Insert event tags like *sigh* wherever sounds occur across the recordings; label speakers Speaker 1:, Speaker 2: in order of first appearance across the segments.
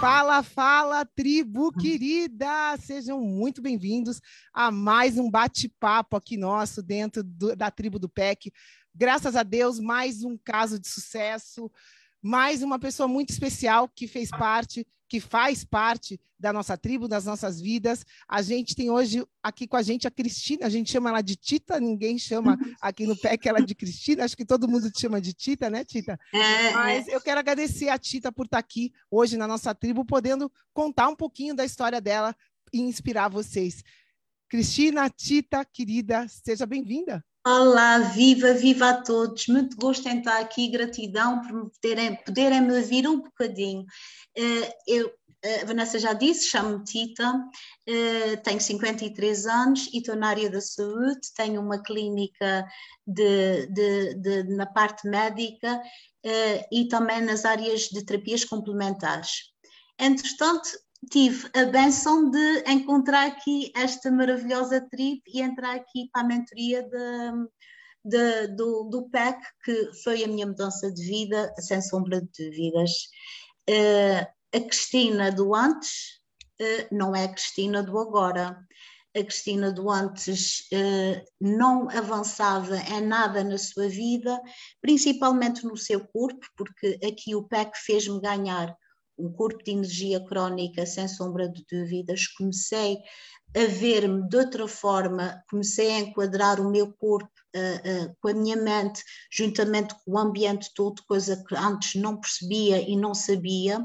Speaker 1: Fala, fala, tribo querida! Sejam muito bem-vindos a mais um bate-papo aqui nosso dentro do, da tribo do PEC. Graças a Deus, mais um caso de sucesso, mais uma pessoa muito especial que fez parte que faz parte da nossa tribo, das nossas vidas. A gente tem hoje aqui com a gente a Cristina, a gente chama ela de Tita, ninguém chama aqui no PEC ela de Cristina, acho que todo mundo te chama de Tita, né, Tita? É, é. Mas eu quero agradecer a Tita por estar aqui hoje na nossa tribo, podendo contar um pouquinho da história dela e inspirar vocês. Cristina, Tita, querida, seja bem-vinda.
Speaker 2: Olá, viva, viva a todos. Muito gosto em estar aqui, gratidão por me poderem, poderem me ouvir um bocadinho. Eh, eu, a Vanessa já disse, chamo-me Tita, eh, tenho 53 anos e estou na área da saúde, tenho uma clínica de, de, de, na parte médica eh, e também nas áreas de terapias complementares. Entretanto, tive a benção de encontrar aqui esta maravilhosa tribo e entrar aqui para a mentoria de, de, do, do PEC, que foi a minha mudança de vida, sem sombra de dúvidas. Uh, a Cristina do antes uh, não é a Cristina do agora. A Cristina do antes uh, não avançava em nada na sua vida, principalmente no seu corpo, porque aqui o PEC fez-me ganhar um corpo de energia crónica, sem sombra de dúvidas. Comecei a ver-me de outra forma, comecei a enquadrar o meu corpo uh, uh, com a minha mente, juntamente com o ambiente todo, coisa que antes não percebia e não sabia,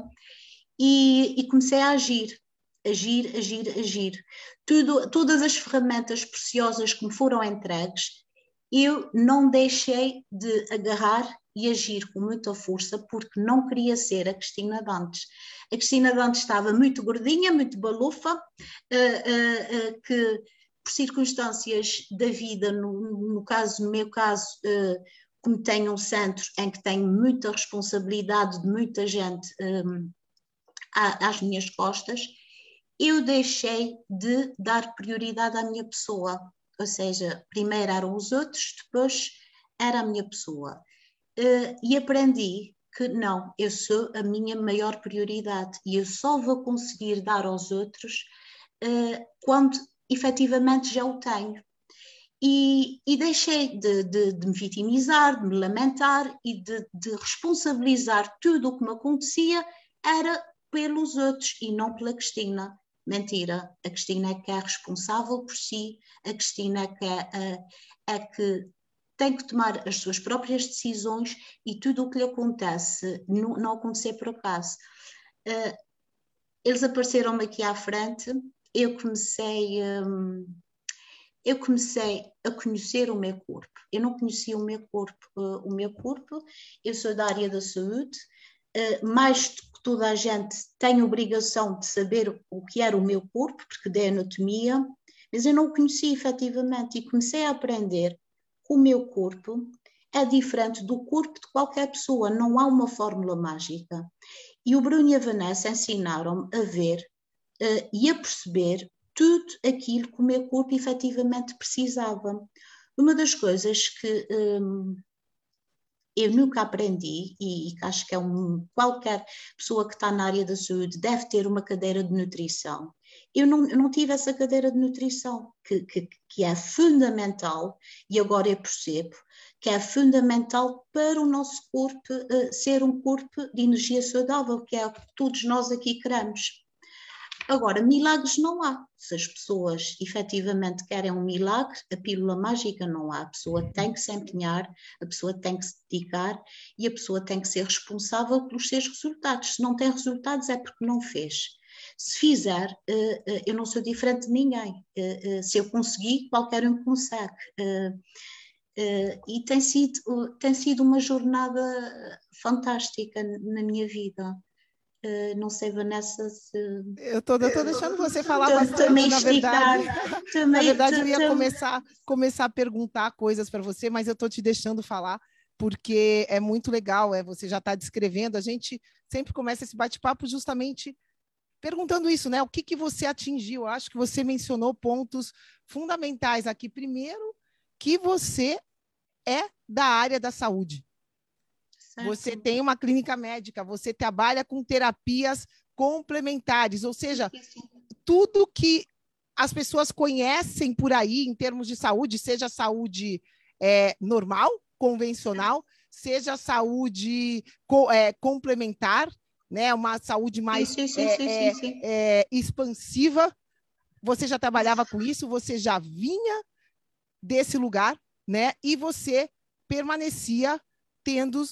Speaker 2: e, e comecei a agir. Agir, agir, agir. Tudo, todas as ferramentas preciosas que me foram entregues, eu não deixei de agarrar e agir com muita força porque não queria ser a Cristina Dantes. A Cristina Dantes estava muito gordinha, muito balufa, uh, uh, uh, que por circunstâncias da vida, no, no caso, no meu caso, como tenho um centro em que tenho muita responsabilidade de muita gente um, às minhas costas, eu deixei de dar prioridade à minha pessoa. Ou seja, primeiro eram os outros, depois era a minha pessoa uh, e aprendi que não, eu sou a minha maior prioridade e eu só vou conseguir dar aos outros uh, quando efetivamente já o tenho. E, e deixei de, de, de, me vitimizar, de me lamentar e de, de responsabilizar tudo o que me acontecia era pelos outros e não pela Cristina. Mentira, a Cristina é que é responsável por si, a Cristina é que, é, é que tem que tomar as suas próprias decisões e tudo o que lhe acontece não, não acontecer por acaso. Uh, eles apareceram-me aqui à frente, eu comecei, um, eu comecei a conhecer o meu corpo. Eu não conhecia o meu corpo, uh, o meu corpo. Eu sou da área da saúde. Uh, mais do que toda a gente tem obrigação de saber o que era o meu corpo, porque dei anatomia, mas eu não o conhecia efetivamente e comecei a aprender o meu corpo é diferente do corpo de qualquer pessoa, não há uma fórmula mágica. E o Bruno e a Vanessa ensinaram-me a ver uh, e a perceber tudo aquilo que o meu corpo efetivamente precisava. Uma das coisas que, um, eu nunca aprendi, e, e acho que é um, qualquer pessoa que está na área da saúde deve ter uma cadeira de nutrição. Eu não, não tive essa cadeira de nutrição, que, que, que é fundamental, e agora eu percebo, que é fundamental para o nosso corpo uh, ser um corpo de energia saudável, que é o que todos nós aqui queremos. Agora, milagres não há. Se as pessoas efetivamente querem um milagre, a pílula mágica não há. A pessoa tem que se empenhar, a pessoa tem que se dedicar e a pessoa tem que ser responsável pelos seus resultados. Se não tem resultados é porque não fez. Se fizer, eh, eh, eu não sou diferente de ninguém. Eh, se eu conseguir, qualquer um consegue. E tem sido, tem sido uma jornada fantástica na minha vida. Uh, não sei, Vanessa, se.
Speaker 1: Eu estou deixando você falar bastante, também na verdade. Também, na verdade, eu ia começar, começar a perguntar coisas para você, mas eu estou te deixando falar, porque é muito legal, é, você já está descrevendo. A gente sempre começa esse bate-papo justamente perguntando isso, né? O que, que você atingiu? Eu acho que você mencionou pontos fundamentais aqui. Primeiro, que você é da área da saúde. Você tem uma clínica médica, você trabalha com terapias complementares, ou seja, tudo que as pessoas conhecem por aí em termos de saúde, seja saúde é, normal, convencional, seja saúde co é, complementar, né, uma saúde mais sim, sim, é, sim, é, é, expansiva. Você já trabalhava com isso, você já vinha desse lugar, né? E você permanecia tendo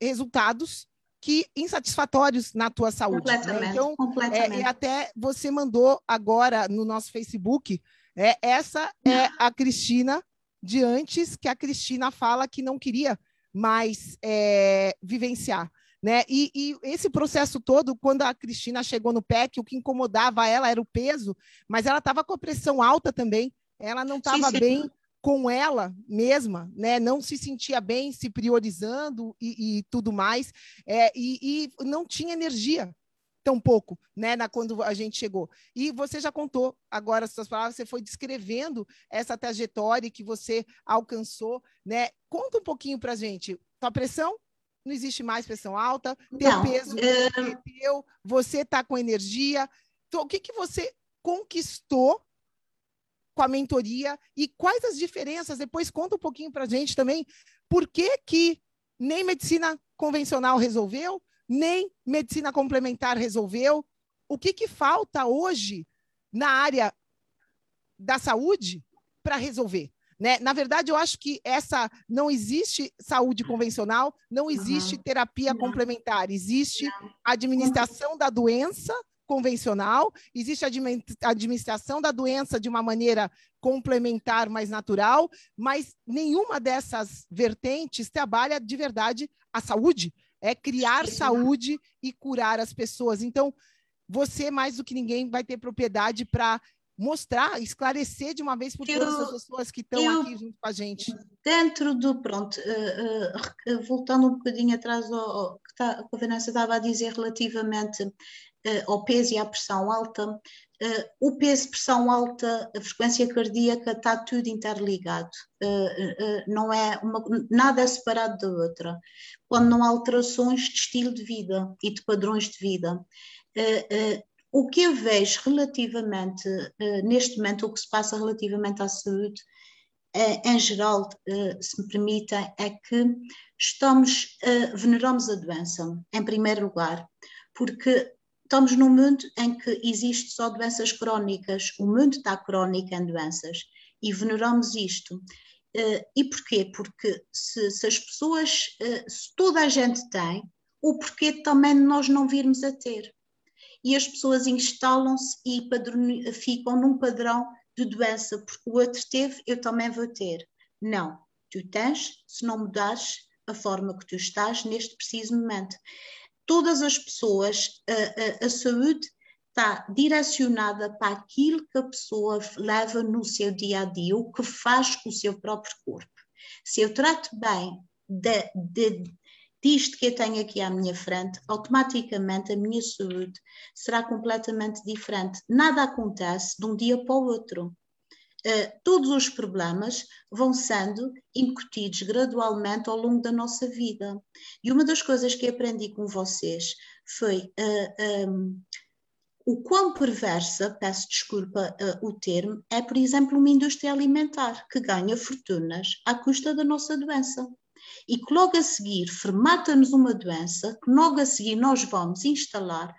Speaker 1: resultados que insatisfatórios na tua saúde. Né?
Speaker 2: Completamente, né? Então, completamente.
Speaker 1: É, e até você mandou agora no nosso Facebook, é, essa é a Cristina de antes, que a Cristina fala que não queria mais é, vivenciar. Né? E, e, esse processo todo, quando a Cristina chegou no PEC, o que incomodava ela era o peso, mas ela estava com a pressão alta também, ela não estava bem com ela mesma, né? Não se sentia bem, se priorizando e, e tudo mais, é, e, e, não tinha energia tão pouco, né? Na, quando a gente chegou. E você já contou agora as suas palavras, você foi descrevendo essa trajetória que você alcançou, né? Conta um pouquinho para gente. Tua pressão não existe mais pressão alta, teu não, peso é... teu, você está com energia. Então, o que, que você conquistou com a mentoria e quais as diferenças? Depois conta um pouquinho para a gente também por que, que nem medicina convencional resolveu, nem medicina complementar resolveu. O que, que falta hoje na área da saúde para resolver? Né? Na verdade, eu acho que essa não existe saúde convencional, não existe uhum. terapia não. complementar, existe não. administração da doença convencional, existe a administração da doença de uma maneira complementar, mais natural, mas nenhuma dessas vertentes trabalha de verdade a saúde, é criar saúde e curar as pessoas. Então, você, mais do que ninguém, vai ter propriedade para mostrar, esclarecer de uma vez por todas as pessoas que estão aqui junto com a gente.
Speaker 2: Dentro do, pronto, uh, uh, voltando um bocadinho atrás ao, que, tá, que a Vanessa estava a dizer relativamente uh, ao peso e à pressão alta, o peso, pressão alta, a frequência cardíaca está tudo interligado, não é uma, nada é separado da outra. Quando não há alterações de estilo de vida e de padrões de vida. O que eu vejo relativamente, neste momento, o que se passa relativamente à saúde, em geral, se me permitem, é que estamos, veneramos a doença, em primeiro lugar, porque estamos num mundo em que existe só doenças crónicas, o mundo está crónico em doenças e veneramos isto. E porquê? Porque se, se as pessoas, se toda a gente tem, o porquê também nós não virmos a ter. E as pessoas instalam-se e ficam num padrão de doença, porque o outro teve, eu também vou ter. Não, tu tens, se não mudares a forma que tu estás neste preciso momento todas as pessoas, a, a, a saúde está direcionada para aquilo que a pessoa leva no seu dia a dia, o que faz com o seu próprio corpo. Se eu trato bem de, de, disto que eu tenho aqui à minha frente, automaticamente a minha saúde será completamente diferente. Nada acontece de um dia para o outro. Uh, todos os problemas vão sendo incutidos gradualmente ao longo da nossa vida. E uma das coisas que aprendi com vocês foi uh, um, o quão perversa, peço desculpa uh, o termo, é, por exemplo, uma indústria alimentar que ganha fortunas à custa da nossa doença. E que logo a seguir formata-nos uma doença, que logo a seguir nós vamos instalar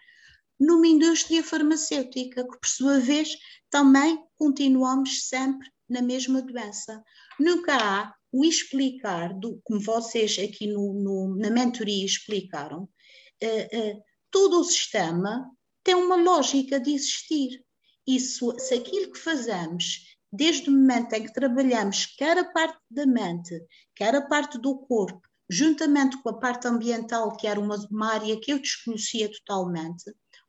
Speaker 2: numa indústria farmacêutica, que por sua vez também continuamos sempre na mesma doença. Nunca há o explicar, do, como vocês aqui no, no, na mentoria explicaram, uh, uh, todo o sistema tem uma lógica de existir. Isso, se aquilo que fazemos, desde o momento em que trabalhamos, quer a parte da mente, quer a parte do corpo, juntamente com a parte ambiental, que era uma, uma área que eu desconhecia totalmente,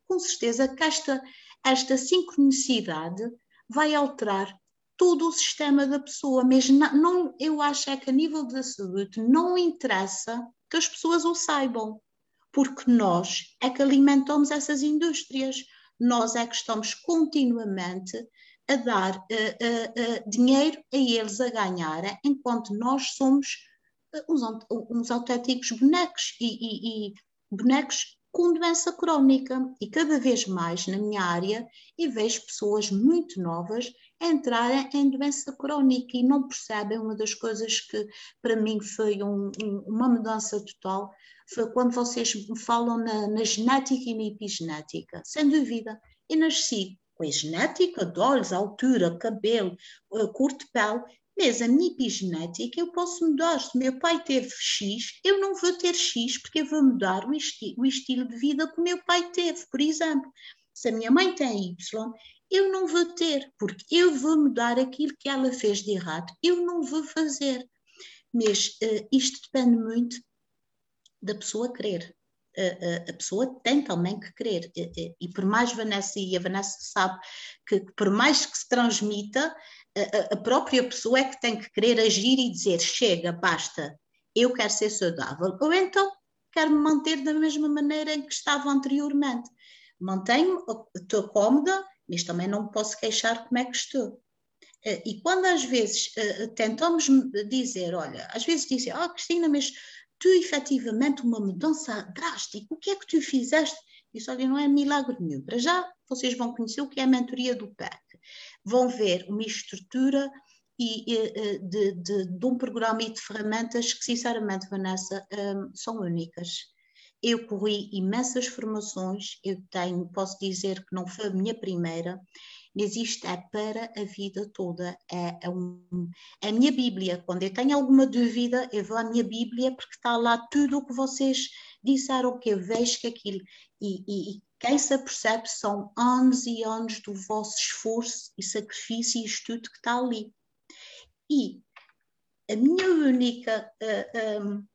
Speaker 2: com certeza que esta, esta sincronicidade vai alterar todo o sistema da pessoa, mas não, não, eu acho é que a nível da saúde não interessa que as pessoas o saibam, porque nós é que alimentamos essas indústrias, nós é que estamos continuamente a dar uh, uh, uh, dinheiro a eles a ganharem, enquanto nós somos uns, uns autênticos bonecos e, e, e bonecos com doença crónica e cada vez mais na minha área e vejo pessoas muito novas entrarem em doença crónica e não percebem uma das coisas que para mim foi um, um, uma mudança total foi quando vocês falam na, na genética e na epigenética, sem dúvida. Eu nasci com a genética de olhos, altura, cabelo, cor de pele mas a minha epigenética eu posso mudar. Se meu pai teve X, eu não vou ter X porque eu vou mudar o, esti o estilo de vida que o meu pai teve, por exemplo. Se a minha mãe tem Y, eu não vou ter, porque eu vou mudar aquilo que ela fez de errado. Eu não vou fazer. Mas uh, isto depende muito da pessoa querer. Uh, a pessoa tem também que querer. e por mais Vanessa, e a Vanessa sabe que por mais que se transmita, a, a própria pessoa é que tem que querer agir e dizer: chega, basta, eu quero ser saudável. Ou então quero me manter da mesma maneira em que estava anteriormente. Mantenho, estou cómoda, mas também não posso queixar como é que estou. Eh, e quando às vezes eh, tentamos dizer, olha, às vezes dizem, ah, oh, Cristina, mas tu efetivamente uma mudança drástica, o que é que tu fizeste? Isso, olha, não é milagre nenhum. Para já, vocês vão conhecer o que é a mentoria do PEC vão ver uma estrutura e, e de, de, de, um programa e de ferramentas que, sinceramente, Vanessa, um, são únicas. Eu corri imensas formações, eu tenho, posso dizer que não foi a minha primeira, mas isto é para a vida toda. É, é, um, a minha Bíblia. Quando eu tenho alguma dúvida, eu vou à minha Bíblia porque está lá tudo o que vocês disseram, que eu vejo que aquilo. E, e, quem se apercebe são anos e anos do vosso esforço e sacrifício e estudo que está ali. E a minha única. Uh, eh, um,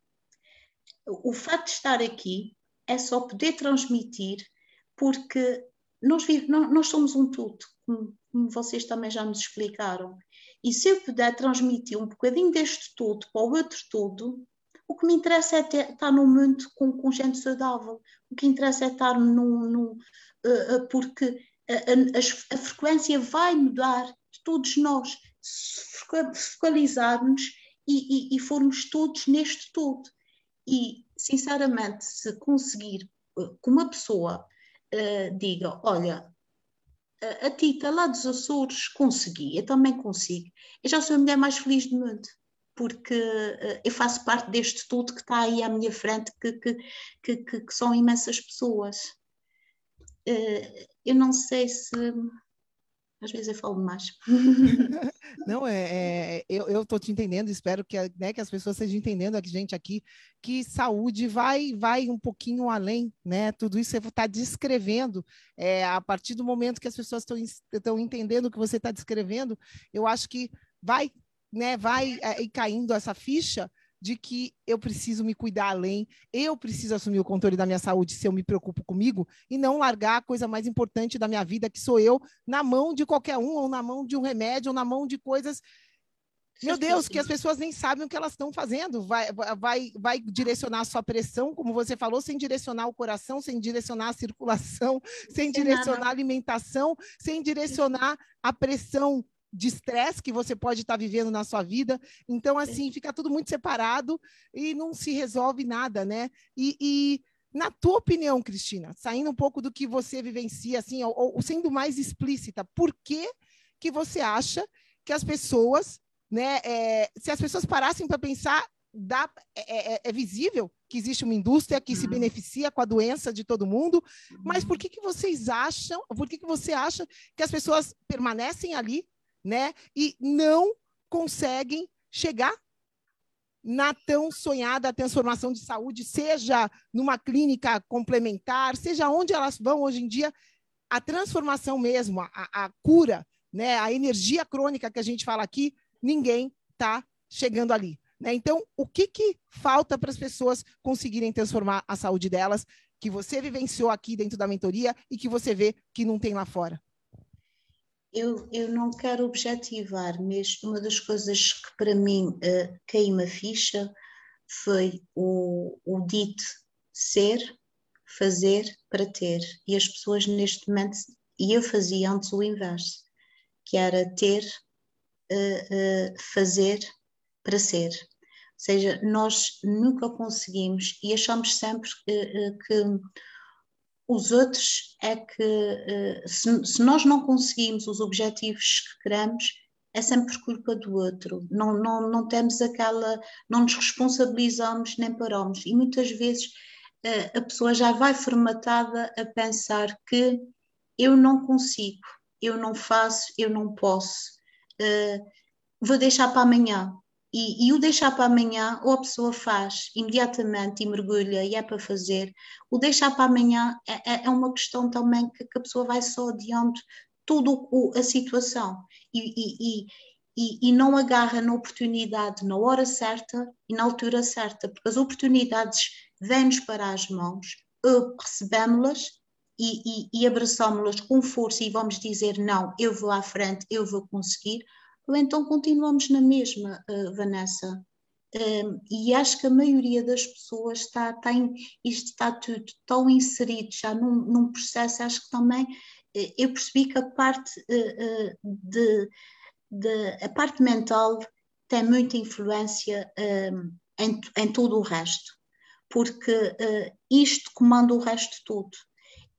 Speaker 2: o fato de estar aqui é só poder transmitir, porque nós, nós somos um todo, como, vocês também já nos explicaram. E se eu puder transmitir um bocadinho deste todo para o outro todo, o que me interessa é ter, estar num mundo com, com gente saudável. O que interessa é estar num. num uh, porque a, a, a, frequência vai mudar de todos nós. Se focalizarmos e, e, e formos todos neste todo. E, sinceramente, se conseguir uh, que uma pessoa uh, diga: Olha, a Tita lá dos Açores consegui, eu também consigo, eu já sou a mulher mais feliz do mundo porque uh, eu faço parte deste todo que está aí à minha frente, que, que, que, que são imensas pessoas. Uh, eu não sei se. Às vezes eu falo mais. *laughs*
Speaker 1: Não, é, é eu estou te entendendo, espero que, né, que as pessoas estejam entendendo, a gente aqui, que saúde vai, vai um pouquinho além, né? Tudo isso você está descrevendo. É, a partir do momento que as pessoas estão entendendo o que você está descrevendo, eu acho que vai né, vai é, caindo essa ficha de que eu preciso me cuidar além, eu preciso assumir o controle da minha saúde se eu me preocupo comigo e não largar a coisa mais importante da minha vida, que sou eu, na mão de qualquer um, ou na mão de um remédio, ou na mão de coisas. Meu Deus, que as pessoas nem sabem o que elas estão fazendo. Vai, vai, vai direcionar a sua pressão, como você falou, sem direcionar o coração, sem direcionar a circulação, *laughs* sem direcionar a alimentação, sem direcionar a pressão de estresse que você pode estar tá vivendo na sua vida. Então, assim, fica tudo muito separado e não se resolve nada, né? E, e na tua opinião, Cristina, saindo um pouco do que você vivencia, assim, ou, ou sendo mais explícita, por que, que você acha que as pessoas, né, é, se as pessoas parassem para pensar, dá, é, é, é, visível que existe uma indústria que se uhum. beneficia com a doença de todo mundo, mas por que, que vocês acham, por que, que você acha que as pessoas permanecem ali, né, e não conseguem chegar na tão sonhada transformação de saúde, seja numa clínica complementar, seja onde elas vão hoje em dia, a transformação mesmo, a, a cura, né, a energia crônica que a gente fala aqui, ninguém está chegando ali. Né? Então, o que, que falta para as pessoas conseguirem transformar a saúde delas, que você vivenciou aqui dentro da mentoria e que você vê que não tem lá fora?
Speaker 2: Eu, eu não quero objetivar, mas uma das coisas que para mim uh, caiu-me a ficha foi o, o dito ser, fazer para ter. E as pessoas neste momento, e eu fazia antes o inverso, que era ter, uh, uh, fazer para ser. Ou seja, nós nunca conseguimos e achamos sempre que os outros é que, eh, se, se, nós não conseguimos os objetivos que queremos, é sempre culpa do outro. Não, não, não temos aquela, não nos responsabilizamos nem paramos. E muitas vezes eh, a pessoa já vai formatada a pensar que eu não consigo, eu não faço, eu não posso, eh, vou deixar para amanhã. E, e, o deixar para amanhã, ou a pessoa faz imediatamente e mergulha e é para fazer, o deixar para amanhã é, é, é uma questão também que, que, a pessoa vai só adiando tudo a situação. E, e, e, não agarra na oportunidade na hora certa e na altura certa, porque as oportunidades vêm-nos para as mãos, recebemos-las e, e, e abraçamos-las com força e vamos dizer não, eu vou à frente, eu vou conseguir, ou então continuamos na mesma, uh, Vanessa. Um, e acho que a maioria das pessoas está, está em, isto está tudo tão inserido já num, num processo, acho que também uh, eu percebi que a parte uh, de, de, a parte mental tem muita influência um, em, em todo o resto, porque isto comanda o resto todo.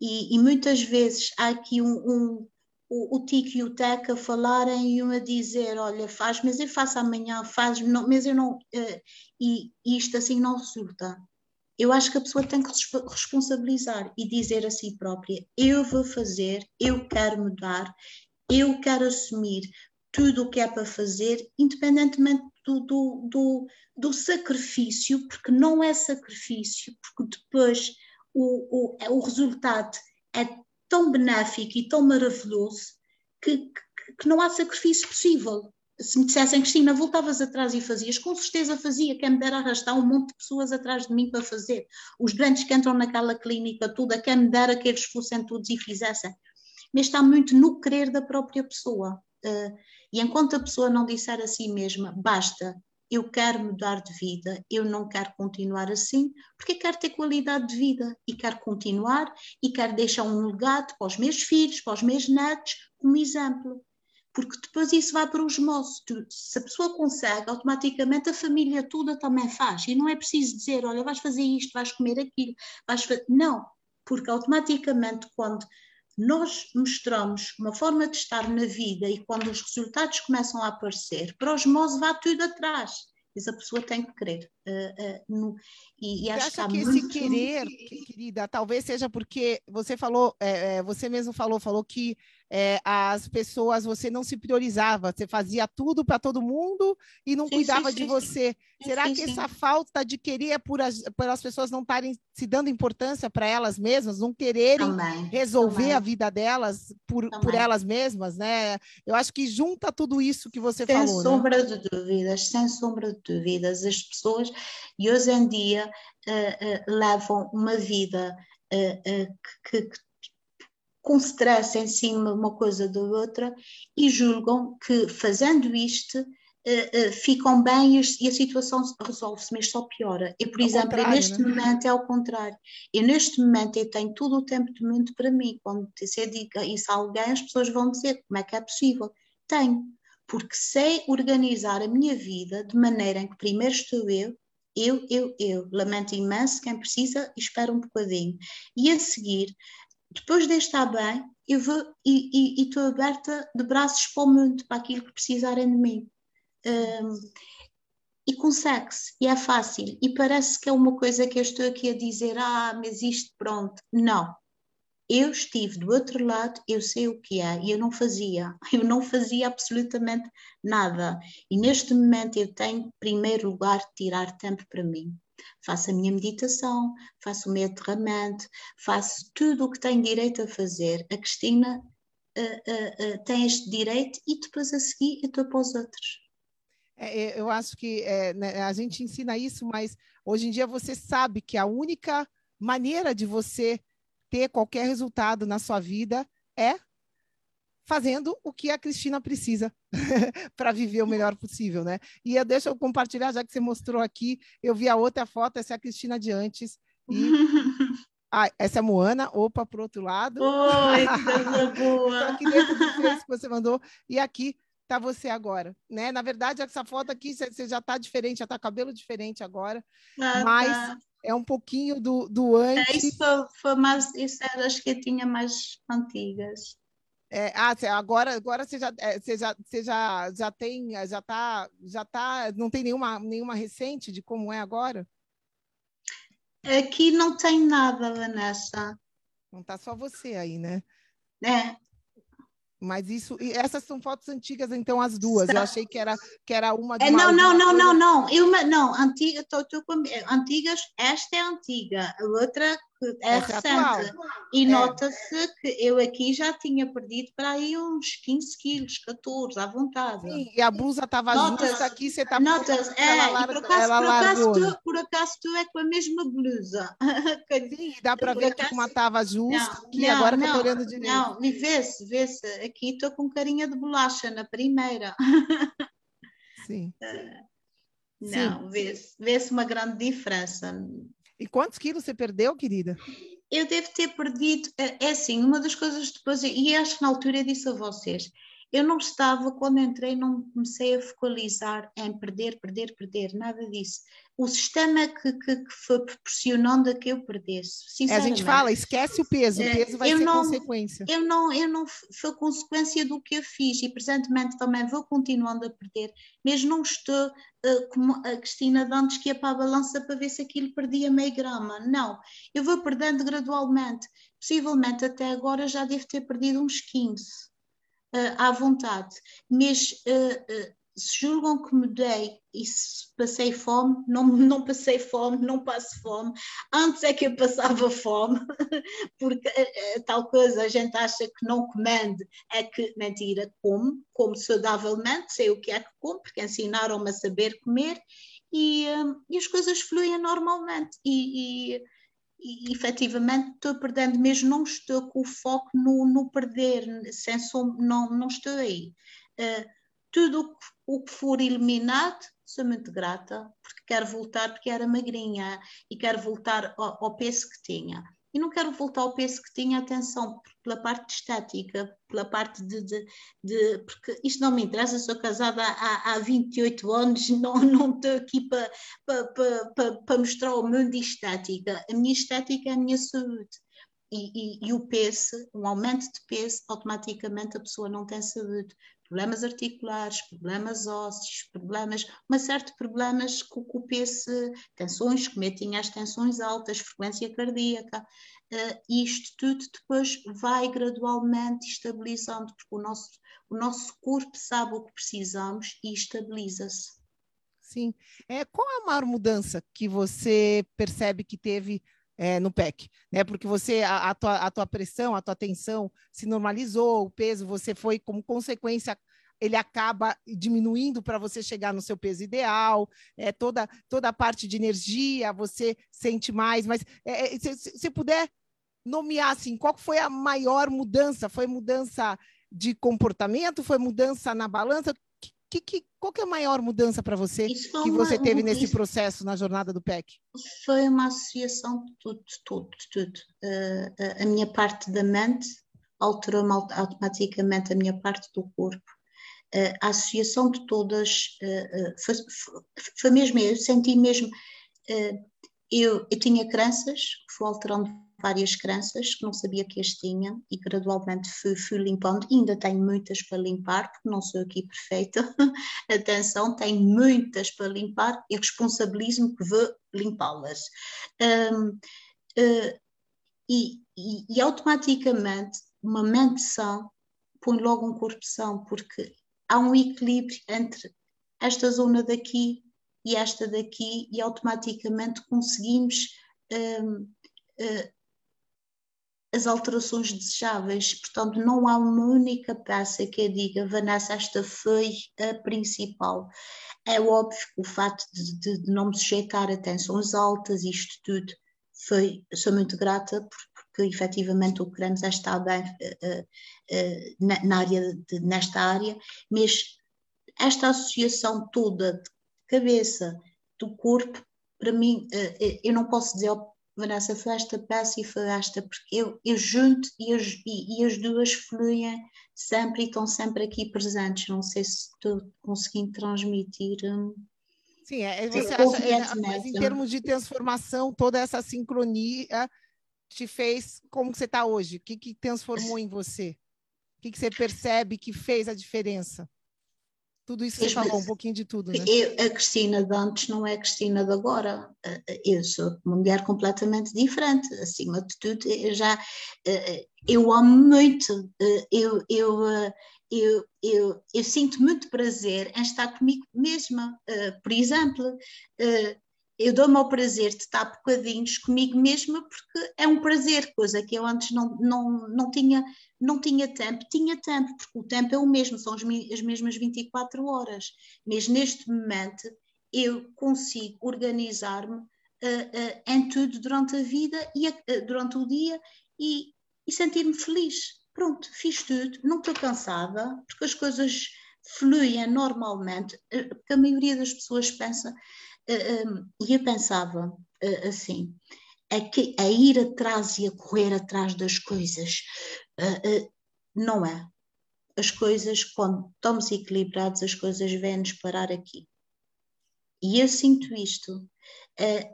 Speaker 2: E, e, muitas vezes há aqui um, um, o, o Tico e o Teca falarem e um a dizer, olha, faz, mas eu faço amanhã, faz, não, mas eu não, uh, e, e isto assim não resulta. Eu acho que a pessoa tem que responsabilizar e dizer a si própria: eu vou fazer, eu quero mudar, eu quero assumir tudo o que é para fazer, independentemente do, do, do, do sacrifício, porque não é sacrifício, porque depois o, o, o resultado é tão benéfico e tão maravilhoso que, que, que não há sacrifício possível. Se me dissessem, Cristina, voltavas atrás e fazias, com certeza fazia, quem me dera arrastar um monte de pessoas atrás de mim para fazer. Os grandes que entram naquela clínica toda, quem me dera que eles fossem todos e fizessem. Mas está muito no querer da própria pessoa. Uh, e enquanto a pessoa não disser a si mesma, basta, eu quero mudar de vida, eu não quero continuar assim, porque quero ter qualidade de vida e quero continuar e quero deixar um legado para os meus filhos, para os meus netos, como exemplo. Porque depois isso vai para os moços. Se a pessoa consegue, automaticamente a família toda também faz. E não é preciso dizer, olha, vais fazer isto, vais comer aquilo, vais fazer. Não, porque automaticamente quando nós mostramos uma forma de estar na vida e quando os resultados começam a aparecer, para os mós vai tudo atrás. Mas a pessoa tem que querer. Uh, uh, no,
Speaker 1: e, e acho que, que esse querer, querida, talvez seja porque você falou, é, você mesmo falou, falou que é, as pessoas, você não se priorizava, você fazia tudo para todo mundo e não sim, cuidava sim, de sim, você. Será que essa falta de querer é por as, por as pessoas não estarem se dando importância para elas mesmas, não quererem também, resolver também. a vida delas por, por elas mesmas, né? Eu acho que junta tudo isso que você
Speaker 2: sem
Speaker 1: falou.
Speaker 2: Sem né? sombra né? de dúvidas, sem sombra de dúvidas, as pessoas, e hoje em dia uh, uh, levam uma vida uh, que, que com stress em cima uma coisa da outra e julgam que fazendo isto uh, uh, ficam bem e a situação resolve-se, mas só piora. E, por ao exemplo, neste né? momento é ao contrário. E neste momento eu tenho todo o tempo do mundo para mim. Quando se diga isso a alguém, as pessoas vão dizer como é que é possível. Tenho, porque sei organizar a minha vida de maneira em que primeiro estou eu, eu, eu, eu. Lamento imenso, quem precisa, espera um bocadinho. E a seguir, depois de estar bem, eu vou e estou aberta de braços para o mundo, para aquilo que precisarem de mim. Um, e consegue-se, e é fácil, e parece que é uma coisa que eu estou aqui a dizer, ah, mas isto pronto. Não. Eu estive do outro lado, eu sei o que é, e eu não fazia, *laughs* eu não fazia absolutamente nada. E neste momento eu tenho, em primeiro lugar, tirar tempo para mim. Faço a minha meditação, faço o meu aterramento, faço tudo o que tenho direito a fazer. A Cristina uh, uh, uh, tem este direito e depois a seguir eu estou para os outros.
Speaker 1: É, é, eu acho que é, né, a gente ensina isso, mas hoje em dia você sabe que a única maneira de você ter qualquer resultado na sua vida é fazendo o que a Cristina precisa *laughs* para viver o melhor possível, né? E eu deixo eu compartilhar, já que você mostrou aqui, eu vi a outra foto, essa é a Cristina de antes, e *laughs* ah, essa é a Moana, opa, para o outro lado.
Speaker 2: Oi, coisa *laughs* boa!
Speaker 1: aqui dentro do que você mandou, e aqui tá você agora, né? Na verdade, essa foto aqui você já tá diferente, já tá cabelo diferente agora, ah, mas tá. é um pouquinho do, do antes.
Speaker 2: É, isso foi, foi mais, isso era as que tinha mais antigas.
Speaker 1: É, ah, agora, agora você já, é, você já, você já, já tem, já tá, já tá, não tem nenhuma, nenhuma recente de como é agora?
Speaker 2: Aqui não tem nada, Vanessa.
Speaker 1: Não tá só você aí, né?
Speaker 2: É,
Speaker 1: mas isso, e essas são fotos antigas, então as duas. Eu achei que era que era uma de
Speaker 2: é, Não, não, não, não, não. Eu, não, antiga, tô, tô com, antigas, esta é antiga, a outra é é recente. É e nota-se que eu aqui já tinha perdido para aí uns 15 quilos, 14, à vontade.
Speaker 1: Sim, e a blusa estava justa, aqui você está...
Speaker 2: Notas, é, ela, por, acaso, por, acaso tu, por acaso tu é com a mesma blusa. *laughs*
Speaker 1: Sim, dá para ver acaso, que uma estava justa, não, e agora não, que eu estou olhando direito.
Speaker 2: Não, vê-se, vê-se, aqui estou com carinha de bolacha na primeira.
Speaker 1: Sim. *laughs*
Speaker 2: Não, vê-se vê uma grande diferença.
Speaker 1: E quantos quilos você perdeu, querida?
Speaker 2: Eu devo ter perdido, é, é assim, uma das coisas depois, e acho que na altura disse a vocês, eu não estava, quando entrei, não comecei a focalizar em perder, perder, perder, nada disso. O sistema que, que, que foi proporcionando a que eu perdesse.
Speaker 1: É, a gente fala, esquece o peso, o é, peso vai eu ser não, consequência.
Speaker 2: Eu não, eu não, foi consequência do que eu fiz e presentemente também vou continuando a perder, mas não estou uh, como a Cristina de antes que ia para a balança para ver se aquilo perdia meio grama. Não, eu vou perdendo gradualmente. Possivelmente até agora já devo ter perdido uns 15 uh, à vontade, mas uh, se julgam que mudei e se passei fome, não, *laughs* não passei fome, não passo fome. Antes é que eu passava fome, *laughs* porque tal coisa a gente acha que não comendo é que, mentira, como, como saudavelmente, sei o que é que como, porque ensinaram-me a saber comer e, e as coisas fluem normalmente. E, e e efetivamente estou perdendo, mesmo não estou com o foco no, no perder, sem som, não, não estou aí. Uh, tudo o que for eliminado, sou muito grata, porque quero voltar, porque era magrinha e quero voltar ao, ao peso que tinha. E não quero voltar ao peso que tinha, atenção, pela parte estética, pela parte de, de, de, Porque isto não me interessa, sou casada há, há 28 anos, *laughs* não, não estou aqui para pa, pa, pa, mostrar o mundo de estética. A minha estética é a minha saúde. E, e, e, o peso, um aumento de peso, automaticamente a pessoa não tem saúde problemas articulares, problemas ósseos, problemas, uma série de problemas com, com o peso, tensões, como eu as tensões altas, frequência cardíaca, uh, isto tudo depois vai gradualmente estabilizando, porque o nosso, o nosso corpo sabe o que precisamos e estabiliza-se.
Speaker 1: Sim. É, qual é a maior mudança que você percebe que teve é, no PEC, né? Porque você a, a, tua, a tua pressão, a tua tensão se normalizou, o peso você foi como consequência ele acaba diminuindo para você chegar no seu peso ideal, é, toda, toda a parte de energia você sente mais, mas é, é se, se puder nomear assim, qual foi a maior mudança? Foi mudança de comportamento? Foi mudança na balança? Que, que, qual que é a maior mudança para você que você teve nesse processo na jornada do PEC?
Speaker 2: Foi uma associação de tudo, tudo, tudo. Uh, a minha parte da mente alterou automaticamente a minha parte do corpo. a associação de todas foi, foi mesmo, eu senti mesmo, eu, eu tinha crianças, fui alterando várias crianças que não sabia que as tinha e gradualmente fui, fui, limpando. Ainda tenho muitas para limpar, porque não sou aqui perfeita. *laughs* Atenção, tenho muitas para limpar e responsabilizo-me que vou limpá-las. Um, uh, eh, e, e, e, automaticamente uma mente sã põe logo um corpo são, porque há um equilíbrio entre esta zona daqui e esta daqui e automaticamente conseguimos um, uh, eh, as alterações desejáveis. Portanto, não há uma única peça que eu diga, Vanessa, esta foi a principal. É óbvio que o facto de, de, não me sujeitar a tensões altas, isto tudo, foi, sou muito grata porque, porque efetivamente o queremos é estar bem uh, uh, na, na, área de, nesta área, mas esta associação toda de cabeça, do corpo, para mim, uh, eu não posso dizer Vanessa, foi esta peça e esta, porque eu, eu junto e as, e, e as duas fluem sempre e estão sempre aqui presentes. Não sei se estou conseguindo transmitir. Hum,
Speaker 1: Sim, é, você acha, é, mas em termos de transformação, toda essa sincronia te fez como que você está hoje? O que, que transformou em você? O que, que você percebe que fez a diferença? Tudo isso você falou, um pouquinho de tudo, né?
Speaker 2: Eu, a Cristina de antes não é a Cristina de agora. Eu sou uma mulher completamente diferente. Acima de tudo, eu já eu amo muito. Eu, eu, eu, eu, eu sinto muito prazer em estar comigo mesma. Por exemplo, eu dou-me ao prazer de estar bocadinhos comigo mesma porque é um prazer, coisa que eu antes não, não, não, tinha, não tinha tempo. Tinha tempo, porque o tempo é o mesmo, são as, as mesmas 24 horas. Mas neste momento eu consigo organizar-me uh, uh, em tudo durante a vida e uh, durante o dia e, e sentir-me feliz. Pronto, fiz tudo, não estou cansada, porque as coisas fluem normalmente, porque a maioria das pessoas pensa e eu pensava ah, assim, é que a ir atrás e a correr atrás das coisas ah, não é. As coisas, quando estamos equilibrados, as coisas vêm-nos parar aqui. E eu sinto isto.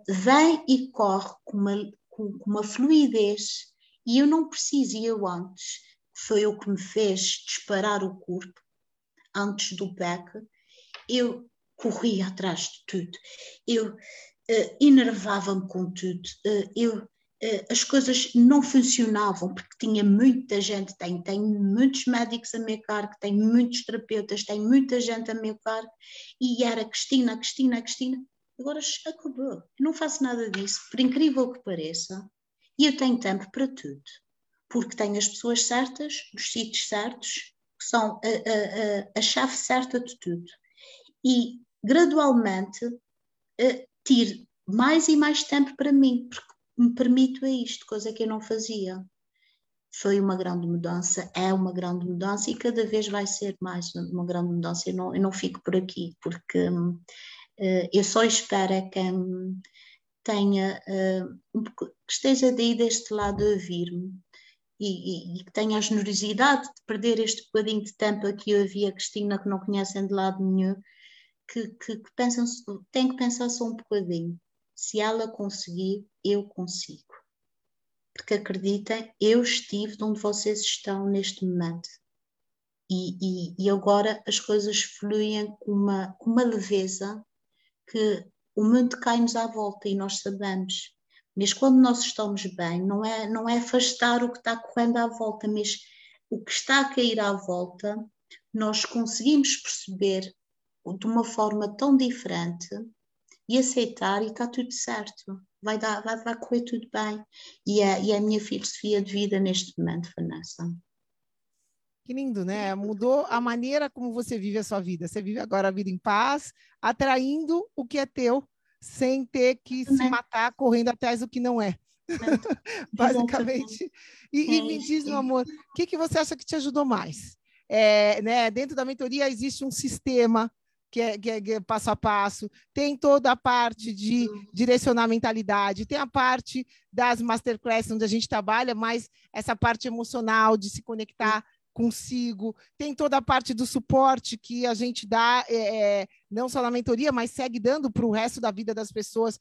Speaker 2: vem e corre com uma, com uma fluidez e eu não preciso, e eu antes, foi o que me fez disparar o corpo, antes do back, eu corria atrás de tudo, eu uh, enervava-me com tudo, uh, eu, uh, as coisas não funcionavam porque tinha muita gente, tem, tem muitos médicos a meu cargo, tem muitos terapeutas, tem muita gente a meu cargo, e era Cristina, Cristina, Cristina, agora acabou, eu não faço nada disso, por incrível que pareça, e eu tenho tempo para tudo, porque tenho as pessoas certas, os sítios certos, que são a, a, a, a chave certa de tudo. E gradualmente uh, tiro mais e mais tempo para mim, porque me permito a isto, coisa que eu não fazia. Foi uma grande mudança, é uma grande mudança e cada vez vai ser mais uma grande mudança. Eu não, eu não fico por aqui, porque uh, eu só espero é que um, tenha, uh, um, que esteja daí deste lado a ouvir-me e, que tenha a generosidade de perder este bocadinho de tempo aqui eu havia Cristina que não conhecem de lado nenhum que, que, que pensam, têm que pensar só um bocadinho. Se ela conseguir, eu consigo. Porque acreditem, eu estive onde vocês estão neste momento. E, e, e agora as coisas fluem com uma, com uma leveza que o mundo cai-nos à volta e nós sabemos. Mas quando nós estamos bem, não é, não é afastar o que está correndo à volta, mas o que está a cair à volta, nós conseguimos perceber de uma forma tão diferente e aceitar e está tudo certo. Vai, dar, vai, vai correr tudo bem. E é, e é a minha filosofia de vida neste momento, Vanessa.
Speaker 1: Que lindo, né? Mudou a maneira como você vive a sua vida. Você vive agora a vida em paz, atraindo o que é teu, sem ter que se né? matar correndo atrás do que não é. *laughs* Basicamente. E, e, me diz, meu amor, o que, que você acha que te ajudou mais? É, né, dentro da mentoria existe um sistema que é, que, é, que é, passo a passo, tem toda a parte de uhum. direcionar a mentalidade, tem a parte das masterclasses onde a gente trabalha, mas essa parte emocional de se conectar consigo, tem toda a parte do suporte que a gente dá, é, é não só na mentoria, mas segue dando para o resto da vida das pessoas.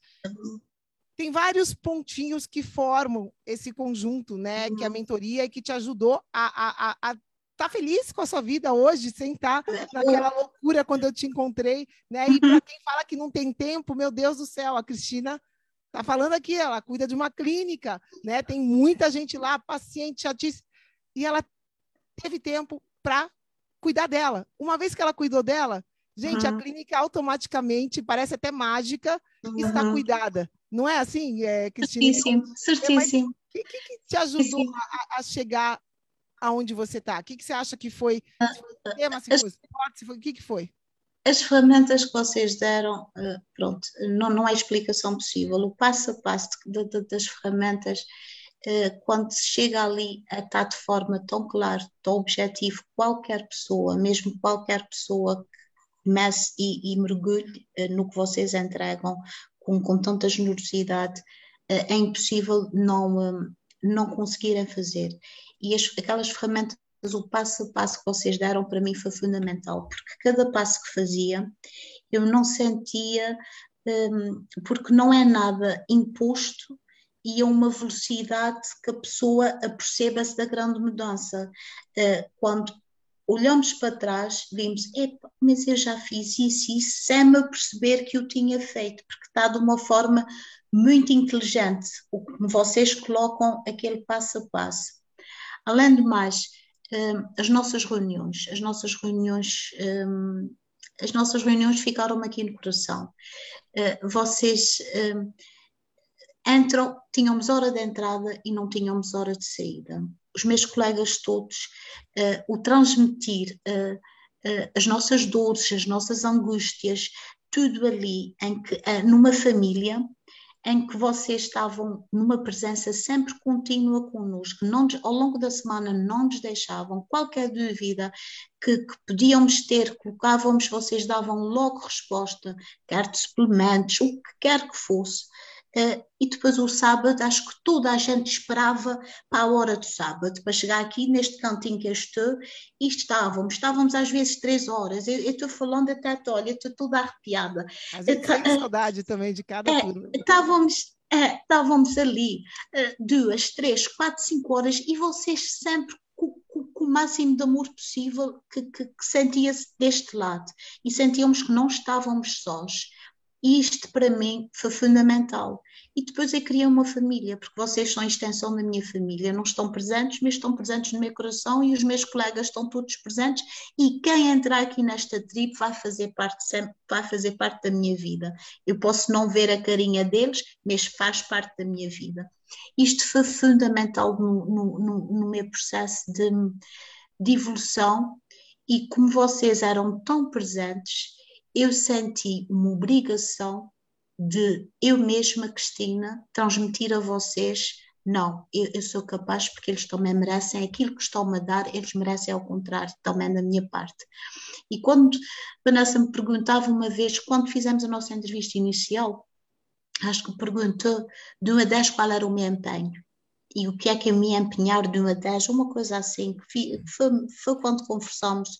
Speaker 1: Tem vários pontinhos que formam esse conjunto, né? Uhum. Que é a mentoria e que te ajudou a, a, a, tá feliz com a sua vida hoje, sem estar tá naquela loucura quando eu te encontrei, né? E *laughs* para quem fala que não tem tempo, meu Deus do céu, a Cristina tá falando aqui, ela cuida de uma clínica, né? Tem muita gente lá, paciente chatíssima, e ela teve tempo para cuidar dela. Uma vez que ela cuidou dela, gente, uhum. a clínica automaticamente parece até mágica, uhum. está cuidada. Não é assim, é, Cristina?
Speaker 2: Certíssimo, certíssimo. O
Speaker 1: que, que, que, te ajudou a, a, chegar aonde você está? O que, que você acha que foi? Se foi tema, se foi esporte, se foi, o que, que foi?
Speaker 2: As ferramentas que vocês deram, eh, pronto, não, não há explicação possível. O passo a passo de, de, das ferramentas, eh, quando se chega ali a estar de forma tão clara, tão objetivo, qualquer pessoa, mesmo qualquer pessoa que comece e, e mergulhe eh, no que vocês entregam com, com tanta generosidade, é impossível não, não conseguirem fazer e as, aquelas ferramentas, o passo a passo que vocês deram para mim foi fundamental, porque cada passo que fazia eu não sentia, um, porque não é nada imposto e a uma velocidade que a pessoa aperceba-se da grande mudança. Uh, quando olhamos para trás, vimos, mas eu já fiz isso e isso sem me perceber que eu tinha feito, porque está de uma forma muito inteligente, o que vocês colocam aquele passo a passo. Além do mais, hum, as nossas reuniões, as nossas reuniões, hum, as nossas reuniões ficaram aqui no coração. Eh, vocês hum, entram, tínhamos hora de entrada e não tínhamos hora de saída. Os meus colegas todos, eh, o transmitir eh, as nossas dores, as nossas angústias, tudo ali em que numa família em que vocês estavam numa presença sempre contínua connosco, não, ao longo da semana não nos deixavam qualquer dúvida que, que podíamos ter, colocávamos, vocês davam logo resposta, quer de suplementos, o que quer que fosse. Uh, e depois o sábado, acho que toda a gente esperava para a hora do sábado, para chegar aqui neste cantinho que eu estou, e estávamos, estávamos às vezes três horas, eu estou falando até, olha, estou toda arrepiada.
Speaker 1: Às vezes uh, saudade também de cada
Speaker 2: uh, turma. Estávamos, estávamos ali duas, três, quatro, cinco horas, e vocês sempre com, o máximo de amor possível que, que, que sentia-se deste lado, e sentíamos que não estávamos sós isto para mim foi fundamental. E depois eu criei uma família, porque vocês são a extensão da minha família, não estão presentes, mas estão presentes no meu coração e os meus colegas estão todos presentes e quem entrar aqui nesta tribo vai fazer parte sempre, vai fazer parte da minha vida. Eu posso não ver a carinha deles, mas faz parte da minha vida. Isto foi fundamental no, no, no, no meu processo de, de evolução e como vocês eram tão presentes, eu senti uma obrigação de eu mesma, Cristina, transmitir a vocês: não, eu, eu sou capaz porque eles também merecem aquilo que estão-me a dar, eles merecem ao contrário, também da minha parte. E quando Vanessa me perguntava uma vez, quando fizemos a nossa entrevista inicial, acho que perguntou de 1 a 10 qual era o meu empenho. E o que é que eu me empenhar de 1 a 10, uma coisa assim, foi, foi quando conversamos,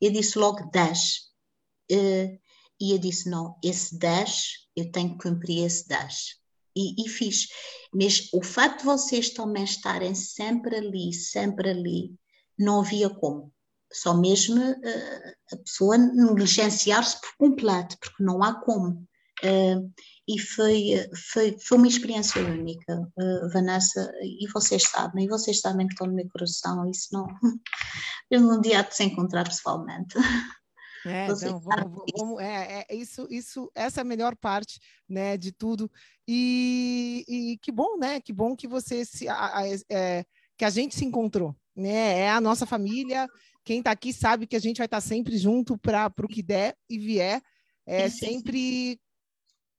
Speaker 2: eu disse logo 10 Uh, e eu disse: não, esse 10, eu tenho que cumprir esse 10. E, e fiz. Mas o facto de vocês também estarem sempre ali, sempre ali, não havia como. Só mesmo uh, a pessoa negligenciar-se por completo, porque não há como. Uh, e foi, foi, foi uma experiência única, uh, Vanessa, e vocês sabem, e vocês sabem que estão no meu coração, isso não. *laughs* Eu um dia de se encontrar pessoalmente. *laughs*
Speaker 1: É, não, vamos, vamos, é, é, isso, isso, essa é a melhor parte, né, de tudo. E, e que bom, né? Que bom que você se, a, a, é, que a gente se encontrou, né? É a nossa família. Quem está aqui sabe que a gente vai estar tá sempre junto para o que der e vier. É sempre,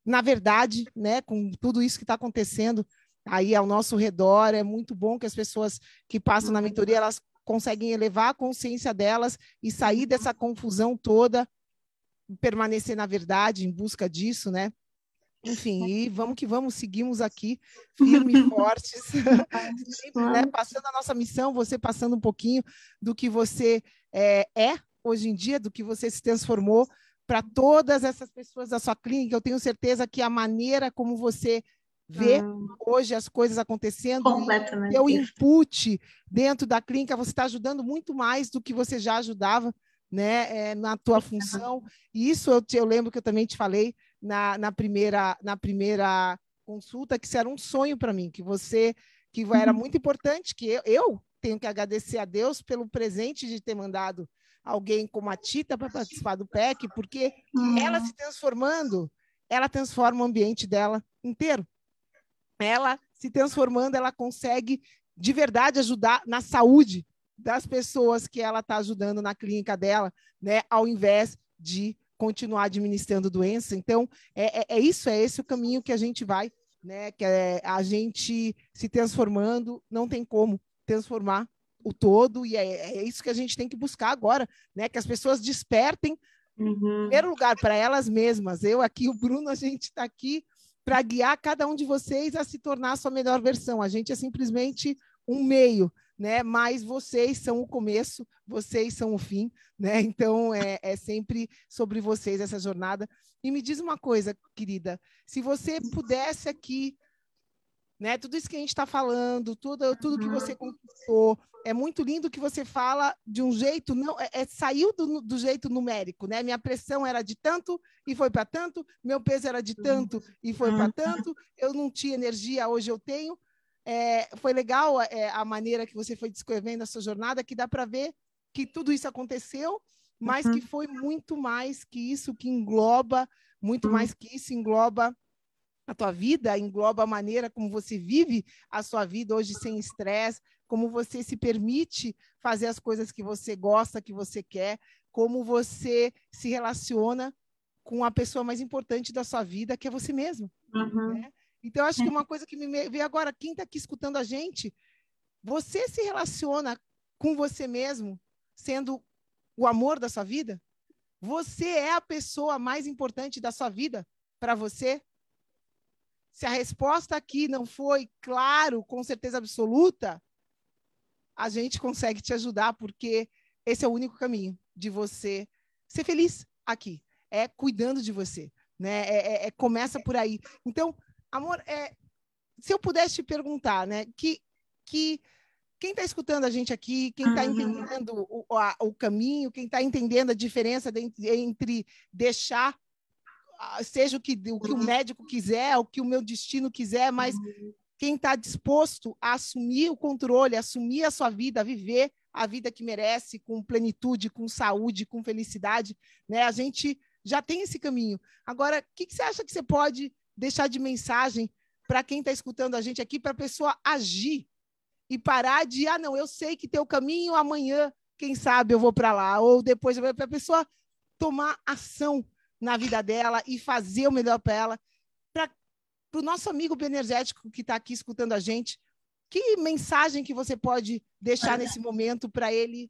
Speaker 1: na verdade, né? Com tudo isso que está acontecendo aí ao nosso redor, é muito bom que as pessoas que passam na mentoria elas conseguem elevar a consciência delas e sair dessa confusão toda, permanecer na verdade, em busca disso, né? enfim, e vamos que vamos, seguimos aqui, firmes e *laughs* fortes, *laughs* sempre, né, passando a nossa missão, você passando um pouquinho do que você é, é hoje em dia, do que você se transformou para todas essas pessoas da sua clínica. Eu tenho certeza que a maneira como você vê hum. hoje as coisas acontecendo,
Speaker 2: Completamente.
Speaker 1: o input dentro da clínica, você está ajudando muito mais do que você já ajudava né, é, na tua função. E isso eu, te, eu lembro que eu também te falei na, na, primeira, na primeira consulta, que isso era um sonho para mim, que você, que era uhum. muito importante, que eu, eu tenho que agradecer a Deus pelo presente de ter mandado alguém como a Tita para participar do PEC, porque uhum. ela se transformando, ela transforma o ambiente dela inteiro. Ela se transformando, ela consegue de verdade ajudar na saúde das pessoas que ela está ajudando na clínica dela, né, ao invés de continuar administrando doença. Então, é, é, é, isso, é esse o caminho que a gente vai, né? Que é a gente se transformando, não tem como transformar o todo, e é, é isso que a gente tem que buscar agora, né? Que as pessoas despertem, uhum. em primeiro lugar, para elas mesmas. Eu aqui, o Bruno, a gente está aqui para guiar cada um de vocês a se tornar a sua melhor versão. A gente é simplesmente um meio, né? Mas vocês são o começo, vocês são o fim, né? Então é, é sempre sobre vocês essa jornada. E me diz uma coisa, querida, se você pudesse aqui, né? Tudo isso que a gente está falando, tudo, tudo que você conquistou, é muito lindo que você fala de um jeito não é, é saiu do, do, jeito numérico, né? Minha pressão era de tanto e foi para tanto, meu peso era de tanto e foi para tanto, eu não tinha energia, hoje eu tenho. É, foi legal é, a maneira que você foi descrevendo a sua jornada, que dá para ver que tudo isso aconteceu, mas uhum. que foi muito mais que isso, que engloba, muito uhum. mais que isso engloba a tua vida, engloba a maneira como você vive a sua vida hoje sem estresse, como você se permite fazer as coisas que você gosta, que você quer, como você se relaciona com a pessoa mais importante da sua vida, que é você mesmo. Uhum. Né? Então, acho que é. uma coisa que me veio agora, quem está aqui escutando a gente, você se relaciona com você mesmo, sendo o amor da sua vida? Você é a pessoa mais importante da sua vida para você? Se a resposta aqui não foi claro, com certeza absoluta, a gente consegue te ajudar, porque esse é o único caminho de você ser feliz aqui. É cuidando de você. Né? É, é, é começa por aí. Então, Amor, é, se eu pudesse te perguntar, né, que, que quem está escutando a gente aqui, quem está entendendo o, a, o, caminho, quem está entendendo a diferença de, entre deixar, seja o que, o que o médico quiser, o que o meu destino quiser, mas quem está disposto a assumir o controle, assumir a sua vida, viver a vida que merece, com plenitude, com saúde, com felicidade, né? A gente já tem esse caminho. Agora, o que, que você acha que você pode deixar de mensagem para quem está escutando a gente aqui, para a pessoa agir e parar de, ah, não, eu sei que tem o caminho, amanhã, quem sabe eu vou para lá, ou depois, para a pessoa tomar ação na vida dela e fazer o melhor para ela. Para o nosso amigo bioenergético que está aqui escutando a gente, que mensagem que você pode deixar nesse momento para ele,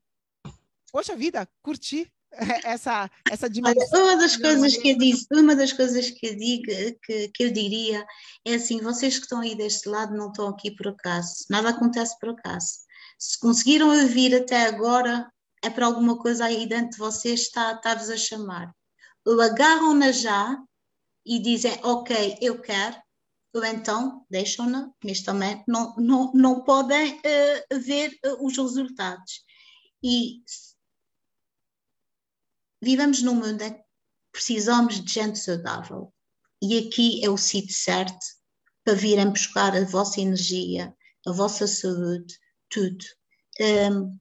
Speaker 1: poxa vida, curtir *laughs* essa, essa dimensão.
Speaker 2: Uma das coisas que eu disse, uma das coisas que eu, digo, que, que eu diria é assim: vocês que estão aí deste lado não estão aqui por acaso, nada acontece por acaso. Se conseguiram ouvir até agora, é para alguma coisa aí dentro de vocês está, está-vos a chamar. Agarram-na já e dizem, ok, eu quero, então deixam-na, mas também não, não, não podem uh, ver uh, os resultados. E Vivemos num mundo em que precisamos de gente saudável e aqui é o sítio certo para virem buscar a vossa energia, a vossa saúde, tudo. Um,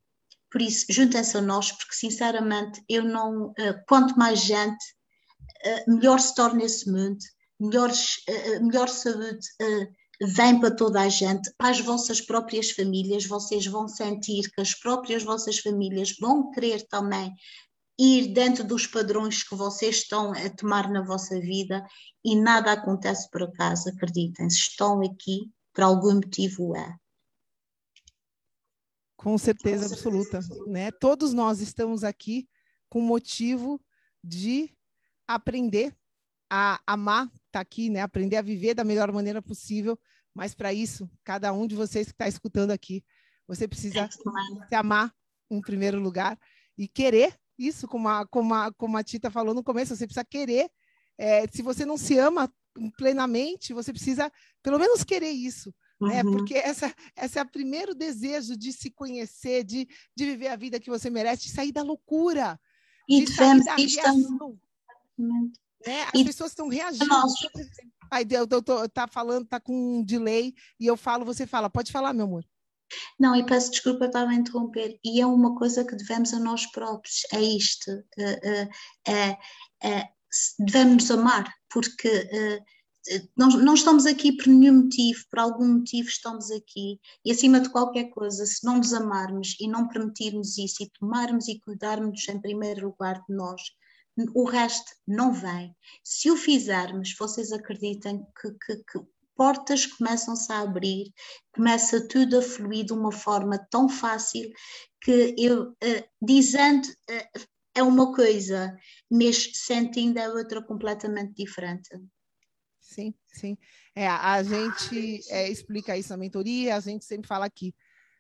Speaker 2: por isso, juntem-se a nós, porque sinceramente, eu não. Uh, quanto mais gente, melhor se torna esse mundo, melhor, uh, melhor saúde vem para toda a gente, para as vossas próprias famílias, vocês vão sentir que as próprias vossas famílias vão querer também ir dentro dos padrões que vocês estão a tomar na vossa vida e nada acontece por acaso, acreditem, se estão aqui, por algum motivo é.
Speaker 1: Com certeza absoluta, né? Todos nós estamos aqui com motivo de aprender a amar tá aqui, né? Aprender a viver da melhor maneira possível. Mas para isso, cada um de vocês que está escutando aqui, você precisa se amar em primeiro lugar e querer isso, como a, como a, como a Tita falou no começo, você precisa querer. É, se você não se ama plenamente, você precisa pelo menos querer isso. Né? Uhum. Porque essa, essa é o primeiro desejo de se conhecer, de, de viver a vida que você merece, de sair da loucura.
Speaker 2: E devemos estar.
Speaker 1: Né? As e pessoas estão reagindo. Aí eu tô, tô, tá falando, tá com um delay, e eu falo, você fala, pode falar, meu amor.
Speaker 2: Não, e peço desculpa, estava a interromper. E é uma coisa que devemos a nós próprios, é isto. É, é, é, devemos nos amar, porque não, não estamos aqui por nenhum motivo, por algum motivo estamos aqui. E acima de qualquer coisa, se não nos amarmos e não permitirmos isso e tomarmos e cuidarmos em primeiro lugar de nós, o resto não vem. Se o fizermos, vocês acreditem que, que, que portas começam-se a abrir, começa tudo a fluir de uma forma tão fácil que eu, uh, dizendo uh, é uma coisa, mas sentindo é outra completamente diferente.
Speaker 1: Sim, sim. É, a gente é, explica isso na mentoria, a gente sempre fala aqui.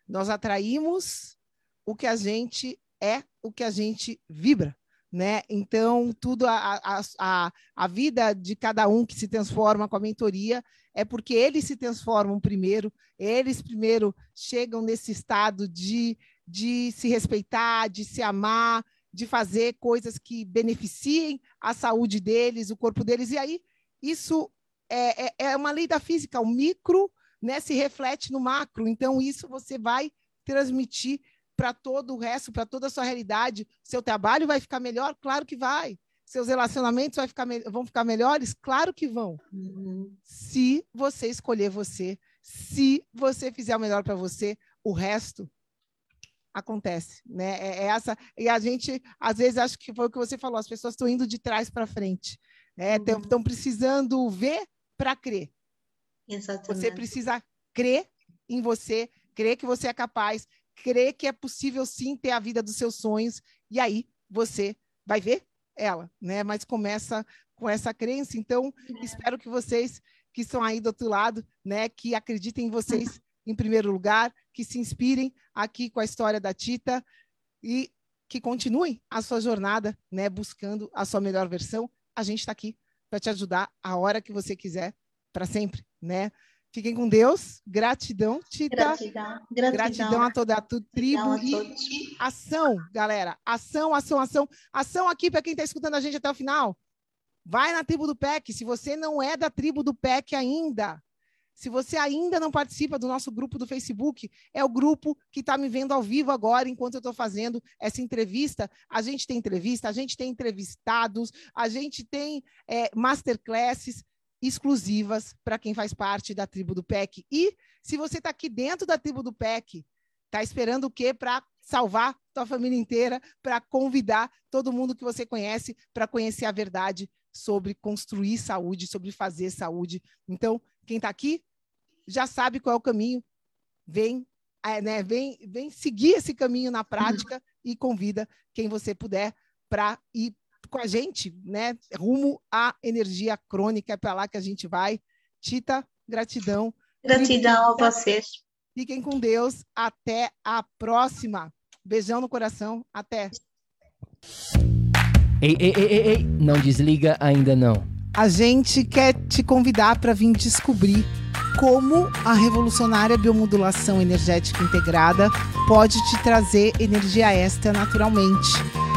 Speaker 1: Nós atraímos o que a gente é, o que a gente vibra né? Então, tudo a, a, a, vida de cada um que se transforma com a mentoria é porque eles se transformam primeiro, eles primeiro chegam nesse estado de, de se respeitar, de se amar, de fazer coisas que beneficiem a saúde deles, o corpo deles, e aí isso é, é, é uma lei da física, o micro né, se reflete no macro, então isso você vai transmitir para todo o resto, para toda a sua realidade. Seu trabalho vai ficar melhor? Claro que vai. Seus relacionamentos vai ficar vão ficar melhores? Claro que vão. Uhum. Se você escolher você, se você fizer o melhor para você, o resto acontece, né? É, é, essa e a gente às vezes acho que foi o que você falou, as pessoas estão indo de trás para frente, né? Estão uhum. precisando ver para crer.
Speaker 2: Exatamente.
Speaker 1: Você precisa crer em você, crer que você é capaz, crer que é possível sim ter a vida dos seus sonhos, e aí você vai ver ela, né? Mas começa com essa crença. Então, é. espero que vocês que estão aí do outro lado, né, que acreditem em vocês *laughs* em primeiro lugar, que se inspirem aqui com a história da Tita e que continuem a sua jornada, né, buscando a sua melhor versão. A gente está aqui para te ajudar a hora que você quiser, para sempre, né? Fiquem com Deus. Gratidão, Tita.
Speaker 2: Gratidão. Gratidão,
Speaker 1: Gratidão a toda a tua tribo. E ação, galera. Ação, ação, ação. Ação aqui para quem está escutando a gente até o final. Vai na tribo do PEC. Se você não é da tribo do PEC ainda, se você ainda não participa do nosso grupo do Facebook, é o grupo que está me vendo ao vivo agora, enquanto eu estou fazendo essa entrevista. A gente tem entrevista, a gente tem entrevistados, a gente tem é, masterclasses exclusivas para quem faz parte da tribo do PEC. E se você está aqui dentro da tribo do PEC, está esperando o quê para salvar tua família inteira, para convidar todo mundo que você conhece para conhecer a verdade sobre construir saúde, sobre fazer saúde. Então, quem está aqui já sabe qual é o caminho, vem, é, né, vem, vem seguir esse caminho na prática e convida quem você puder para ir com a gente, né? Rumo à energia crônica, é para lá que a gente vai. Tita, gratidão.
Speaker 2: Gratidão a vocês.
Speaker 1: Fiquem com Deus. Até a próxima. Beijão no coração. Até.
Speaker 3: Ei, ei, ei, ei, ei. não desliga ainda não.
Speaker 1: A gente quer te convidar para vir descobrir como a revolucionária biomodulação energética integrada pode te trazer energia extra naturalmente